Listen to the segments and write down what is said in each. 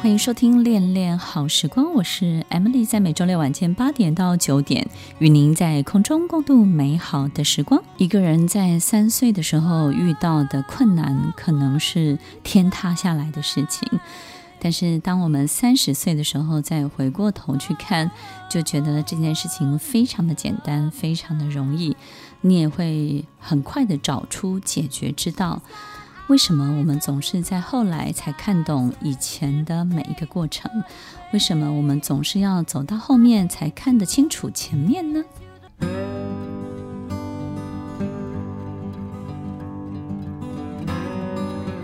欢迎收听《恋恋好时光》，我是 Emily，在每周六晚间八点到九点，与您在空中共度美好的时光。一个人在三岁的时候遇到的困难，可能是天塌下来的事情，但是当我们三十岁的时候再回过头去看，就觉得这件事情非常的简单，非常的容易，你也会很快的找出解决之道。为什么我们总是在后来才看懂以前的每一个过程？为什么我们总是要走到后面才看得清楚前面呢？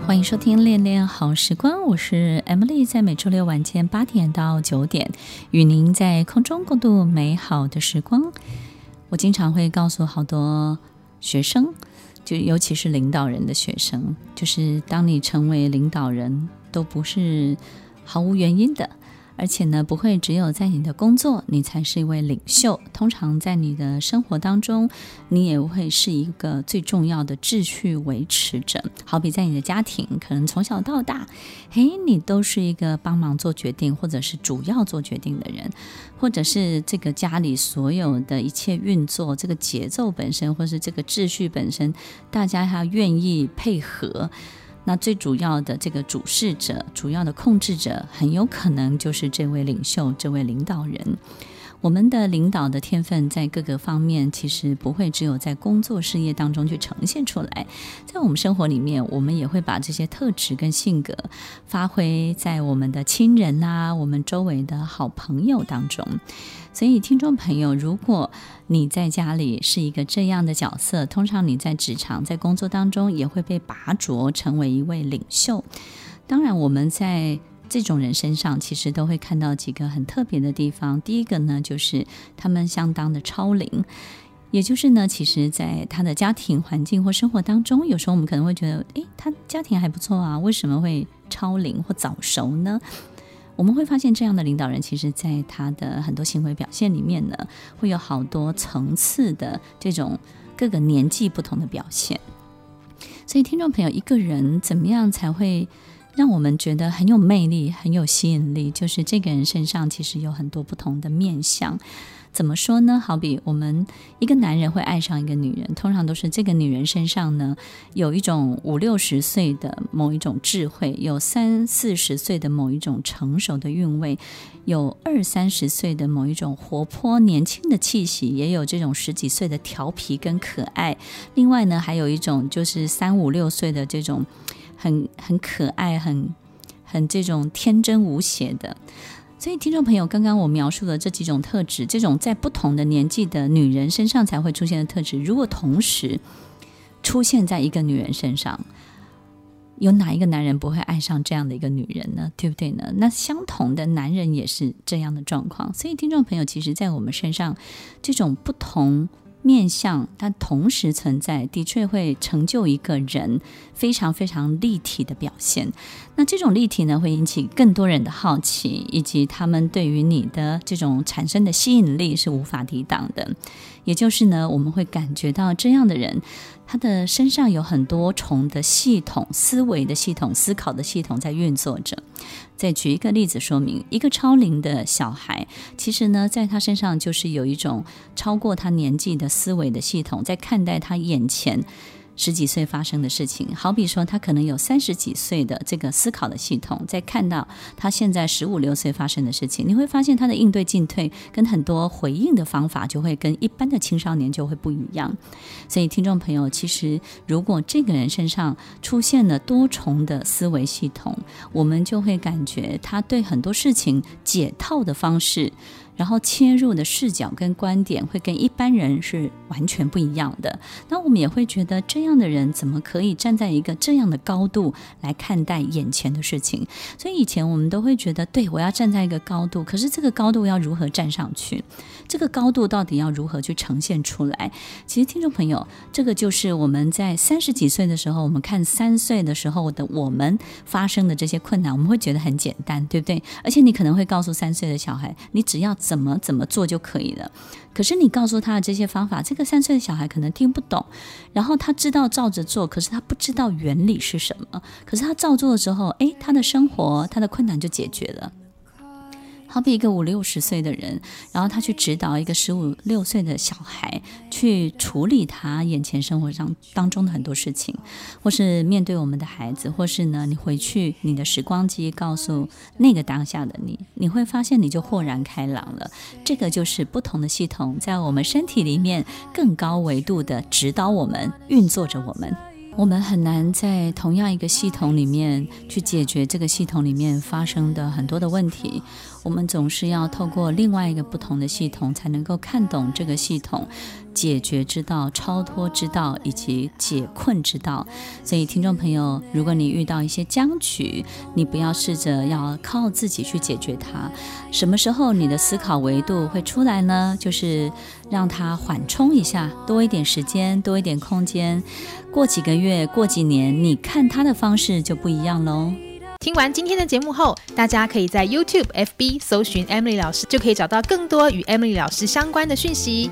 欢迎收听《恋恋好时光》，我是 Emily，在每周六晚间八点到九点，与您在空中共度美好的时光。我经常会告诉好多学生。就尤其是领导人的学生，就是当你成为领导人，都不是毫无原因的。而且呢，不会只有在你的工作，你才是一位领袖。通常在你的生活当中，你也会是一个最重要的秩序维持者。好比在你的家庭，可能从小到大，嘿，你都是一个帮忙做决定，或者是主要做决定的人，或者是这个家里所有的一切运作，这个节奏本身，或是这个秩序本身，大家还愿意配合。那最主要的这个主事者、主要的控制者，很有可能就是这位领袖、这位领导人。我们的领导的天分在各个方面，其实不会只有在工作事业当中去呈现出来，在我们生活里面，我们也会把这些特质跟性格发挥在我们的亲人啊、我们周围的好朋友当中。所以，听众朋友，如果你在家里是一个这样的角色，通常你在职场、在工作当中也会被拔擢成为一位领袖。当然，我们在这种人身上其实都会看到几个很特别的地方。第一个呢，就是他们相当的超龄，也就是呢，其实在他的家庭环境或生活当中，有时候我们可能会觉得，诶，他家庭还不错啊，为什么会超龄或早熟呢？我们会发现，这样的领导人，其实在他的很多行为表现里面呢，会有好多层次的这种各个年纪不同的表现。所以，听众朋友，一个人怎么样才会让我们觉得很有魅力、很有吸引力？就是这个人身上其实有很多不同的面相。怎么说呢？好比我们一个男人会爱上一个女人，通常都是这个女人身上呢，有一种五六十岁的某一种智慧，有三四十岁的某一种成熟的韵味，有二三十岁的某一种活泼年轻的气息，也有这种十几岁的调皮跟可爱。另外呢，还有一种就是三五六岁的这种很很可爱、很很这种天真无邪的。所以，听众朋友，刚刚我描述的这几种特质，这种在不同的年纪的女人身上才会出现的特质，如果同时出现在一个女人身上，有哪一个男人不会爱上这样的一个女人呢？对不对呢？那相同的男人也是这样的状况。所以，听众朋友，其实，在我们身上，这种不同。面相，它同时存在，的确会成就一个人非常非常立体的表现。那这种立体呢，会引起更多人的好奇，以及他们对于你的这种产生的吸引力是无法抵挡的。也就是呢，我们会感觉到这样的人，他的身上有很多重的系统、思维的系统、思考的系统在运作着。再举一个例子说明，一个超龄的小孩，其实呢，在他身上就是有一种超过他年纪的思维的系统，在看待他眼前。十几岁发生的事情，好比说他可能有三十几岁的这个思考的系统，在看到他现在十五六岁发生的事情，你会发现他的应对进退跟很多回应的方法就会跟一般的青少年就会不一样。所以，听众朋友，其实如果这个人身上出现了多重的思维系统，我们就会感觉他对很多事情解套的方式。然后切入的视角跟观点会跟一般人是完全不一样的。那我们也会觉得这样的人怎么可以站在一个这样的高度来看待眼前的事情？所以以前我们都会觉得，对，我要站在一个高度，可是这个高度要如何站上去？这个高度到底要如何去呈现出来？其实听众朋友，这个就是我们在三十几岁的时候，我们看三岁的时候的我们发生的这些困难，我们会觉得很简单，对不对？而且你可能会告诉三岁的小孩，你只要。怎么怎么做就可以了。可是你告诉他的这些方法，这个三岁的小孩可能听不懂。然后他知道照着做，可是他不知道原理是什么。可是他照做的时候，诶，他的生活，他的困难就解决了。好比一个五六十岁的人，然后他去指导一个十五六岁的小孩去处理他眼前生活上当中的很多事情，或是面对我们的孩子，或是呢，你回去你的时光机告诉那个当下的你，你会发现你就豁然开朗了。这个就是不同的系统在我们身体里面更高维度的指导我们，运作着我们。我们很难在同样一个系统里面去解决这个系统里面发生的很多的问题。我们总是要透过另外一个不同的系统，才能够看懂这个系统解决之道、超脱之道以及解困之道。所以，听众朋友，如果你遇到一些僵局，你不要试着要靠自己去解决它。什么时候你的思考维度会出来呢？就是让它缓冲一下，多一点时间，多一点空间。过几个月，过几年，你看它的方式就不一样喽。听完今天的节目后，大家可以在 YouTube、FB 搜寻 Emily 老师，就可以找到更多与 Emily 老师相关的讯息。